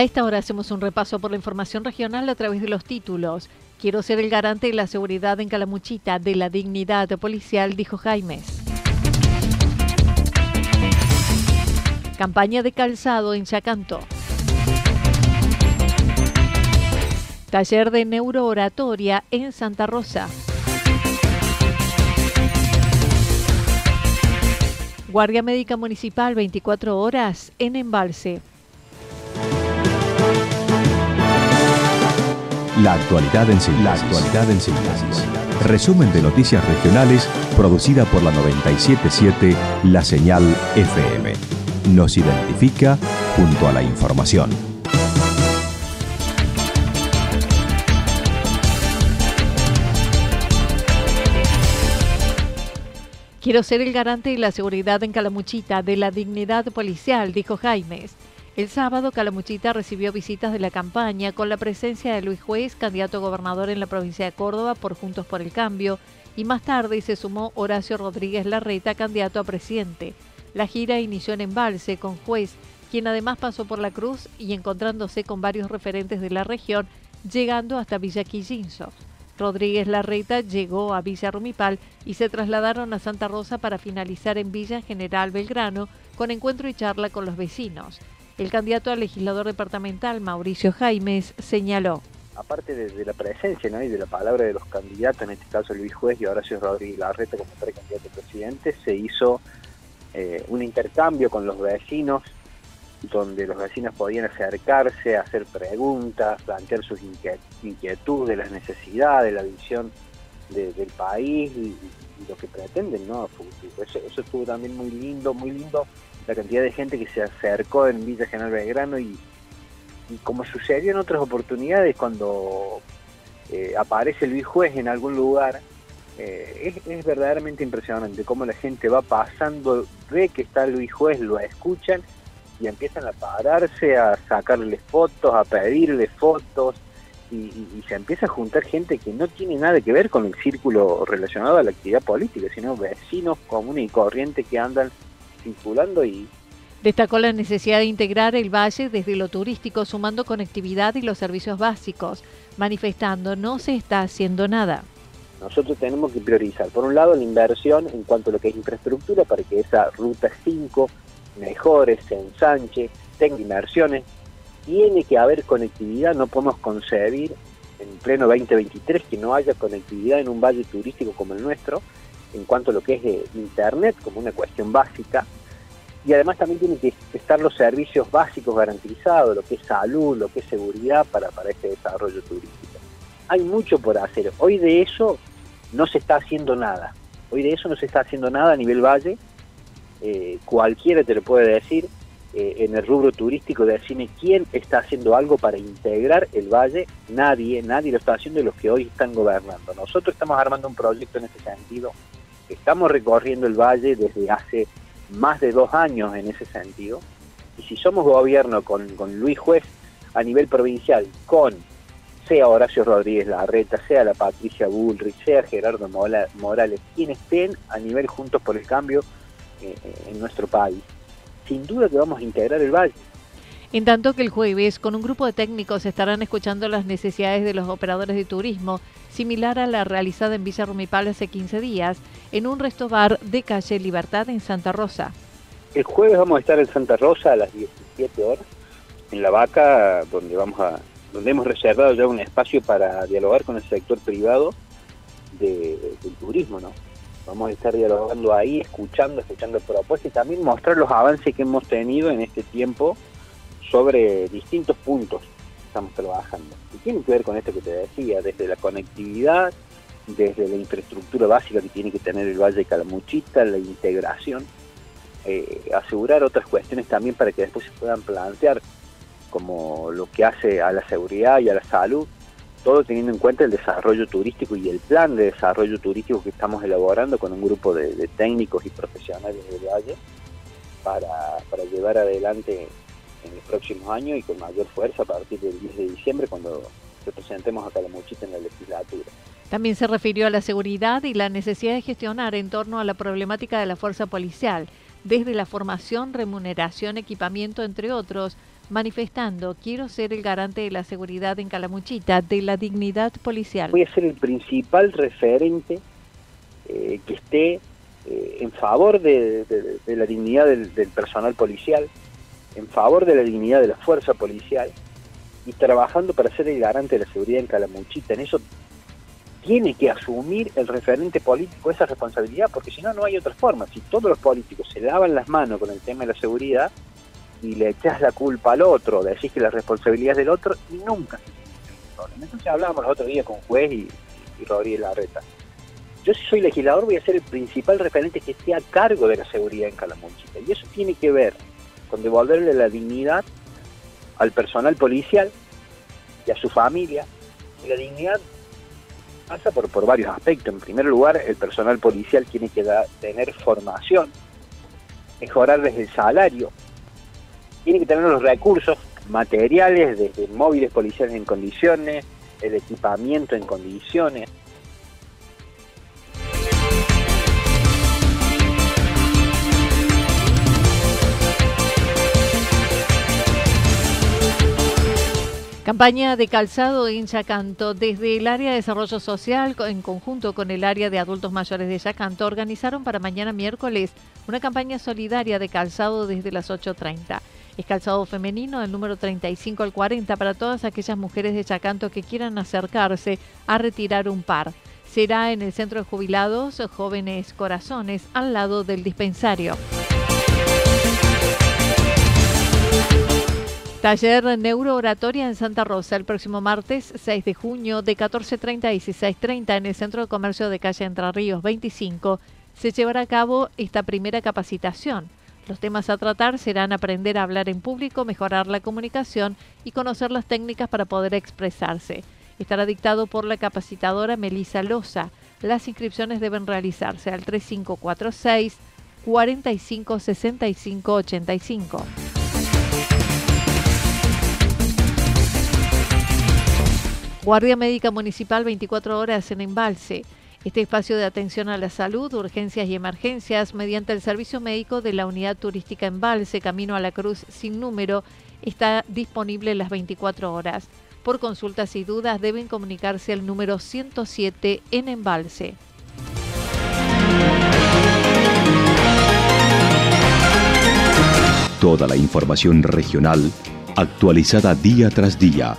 A esta hora hacemos un repaso por la información regional a través de los títulos. Quiero ser el garante de la seguridad en Calamuchita, de la dignidad policial, dijo Jaimes. Campaña de calzado en Chacanto. Taller de neurooratoria en Santa Rosa. Guardia Médica Municipal 24 horas en Embalse. La actualidad en síntesis. actualidad en síntesis. Resumen de noticias regionales producida por la 977 La Señal FM. Nos identifica junto a la información. Quiero ser el garante de la seguridad en Calamuchita, de la dignidad policial, dijo Jaimes. El sábado, Calamuchita recibió visitas de la campaña con la presencia de Luis Juez, candidato a gobernador en la provincia de Córdoba por Juntos por el Cambio, y más tarde se sumó Horacio Rodríguez Larreta, candidato a presidente. La gira inició en Embalse con Juez, quien además pasó por la Cruz y encontrándose con varios referentes de la región, llegando hasta Villa Quillinzo. Rodríguez Larreta llegó a Villa Rumipal y se trasladaron a Santa Rosa para finalizar en Villa General Belgrano con encuentro y charla con los vecinos. El candidato a legislador departamental, Mauricio Jaimes, señaló. Aparte de, la presencia ¿no? y de la palabra de los candidatos, en este caso Luis Juez y Horacio Rodríguez Larreta como precandidato a presidente, se hizo eh, un intercambio con los vecinos, donde los vecinos podían acercarse, hacer preguntas, plantear sus inquietudes, las necesidades, la visión del país y, lo que pretenden, ¿no? Eso, eso estuvo también muy lindo, muy lindo la cantidad de gente que se acercó en Villa General Belgrano y, como sucedió en otras oportunidades cuando eh, aparece Luis Juez en algún lugar, eh, es, verdaderamente impresionante cómo la gente va pasando, ve que está Luis Juez, lo escuchan y empiezan a pararse, a sacarle fotos, a pedirle fotos y, se empieza a juntar gente que no tiene nada que ver con el círculo relacionado a la actividad política, sino vecinos comunes y corrientes que andan circulando y... Destacó la necesidad de integrar el valle desde lo turístico, sumando conectividad y los servicios básicos, manifestando no se está haciendo nada. Nosotros tenemos que priorizar, por un lado, la inversión en cuanto a lo que es infraestructura para que esa ruta 5 mejore, se ensanche, tenga inversiones. Tiene que haber conectividad, no podemos concebir en pleno 2023 que no haya conectividad en un valle turístico como el nuestro en cuanto a lo que es eh, Internet como una cuestión básica. Y además también tienen que estar los servicios básicos garantizados, lo que es salud, lo que es seguridad para, para este desarrollo turístico. Hay mucho por hacer. Hoy de eso no se está haciendo nada. Hoy de eso no se está haciendo nada a nivel valle. Eh, cualquiera te lo puede decir. Eh, en el rubro turístico decirme quién está haciendo algo para integrar el valle. Nadie, nadie lo está haciendo de los que hoy están gobernando. Nosotros estamos armando un proyecto en ese sentido Estamos recorriendo el valle desde hace más de dos años en ese sentido. Y si somos gobierno con, Luis Juez a nivel provincial, con sea Horacio Rodríguez Larreta, sea la Patricia Bullrich, sea Gerardo Morales, quienes estén a nivel Juntos por el Cambio, eh, en nuestro país, sin duda que vamos a integrar el valle. En tanto que el jueves, con un grupo de técnicos, estarán escuchando las necesidades de los operadores de turismo, similar a la realizada en Villa Rumipal hace 15 días, en un resto bar de calle Libertad en Santa Rosa. El jueves vamos a estar en Santa Rosa a las 17 horas, en La Vaca, donde vamos a donde hemos reservado ya un espacio para dialogar con el sector privado del turismo, ¿no? Vamos a estar dialogando ahí, escuchando, escuchando propuestas y también mostrar los avances que hemos tenido en este tiempo sobre distintos puntos estamos trabajando. Y tiene que ver con esto que te decía, desde la conectividad, desde la infraestructura básica que tiene que tener el Valle de Calamuchita, la integración, eh, asegurar otras cuestiones también para que después se puedan plantear como lo que hace a la seguridad y a la salud, todo teniendo en cuenta el desarrollo turístico y el plan de desarrollo turístico que estamos elaborando con un grupo de, técnicos y profesionales del Valle para llevar adelante en los próximos años y con mayor fuerza a partir del 10 de diciembre cuando representemos a Calamuchita en la legislatura. También se refirió a la seguridad y la necesidad de gestionar en torno a la problemática de la fuerza policial, desde la formación, remuneración, equipamiento, entre otros, manifestando, quiero ser el garante de la seguridad en Calamuchita, de la dignidad policial. Voy a ser el principal referente eh, que esté eh, en favor de, la dignidad del, personal policial, en favor de la dignidad de la fuerza policial y trabajando para ser el garante de la seguridad en Calamuchita. En eso tiene que asumir el referente político esa responsabilidad, porque si no, no hay otra forma. Si todos los políticos se lavan las manos con el tema de la seguridad, y le echas la culpa al otro, decís que la responsabilidad es del otro y nunca se el problema. Entonces hablábamos el otro día con juez y, y Rodríguez Larreta. Yo si soy legislador voy a ser el principal referente que esté a cargo de la seguridad en Calamuchita. Y eso tiene que ver con devolverle la dignidad al personal policial y a su familia. Y la dignidad pasa por, por varios aspectos. En primer lugar, el personal policial tiene que tener formación, mejorarles el salario, tiene que tener los recursos materiales, desde móviles policiales en condiciones, el equipamiento en condiciones. Campaña de calzado en Yacanto. Desde el área de desarrollo social, en conjunto con el área de adultos mayores de Yacanto, organizaron para mañana miércoles una campaña solidaria de calzado desde las 8.30. Es calzado femenino del número 35 al 40 para todas aquellas mujeres de Chacanto que quieran acercarse a retirar un par. Será en el Centro de Jubilados Jóvenes Corazones, al lado del dispensario. Taller Neurooratoria en Santa Rosa el próximo martes 6 de junio de 14.30 a 16.30 en el Centro de Comercio de Calle Entre Ríos 25 se llevará a cabo esta primera capacitación. Los temas a tratar serán aprender a hablar en público, mejorar la comunicación y conocer las técnicas para poder expresarse. Estará dictado por la capacitadora Melisa Loza. Las inscripciones deben realizarse al 3546 456585 Guardia Médica Municipal 24 horas en embalse. Este espacio de atención a la salud, urgencias y emergencias mediante el servicio médico de la Unidad Turística Embalse Camino a la Cruz sin número está disponible las 24 horas. Por consultas y dudas deben comunicarse al número 107 en Embalse. Toda la información regional actualizada día tras día.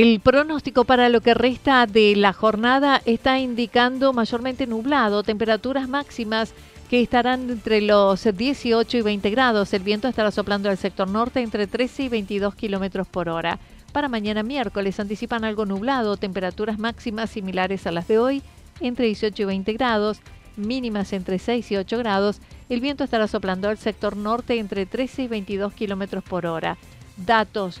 El pronóstico para lo que resta de la jornada está indicando mayormente nublado, temperaturas máximas que estarán entre los 18 y 20 grados. El viento estará soplando al sector norte entre 13 y 22 kilómetros por hora. Para mañana miércoles anticipan algo nublado, temperaturas máximas similares a las de hoy, entre 18 y 20 grados, mínimas entre 6 y 8 grados. El viento estará soplando al sector norte entre 13 y 22 kilómetros por hora. Datos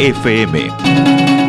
FM.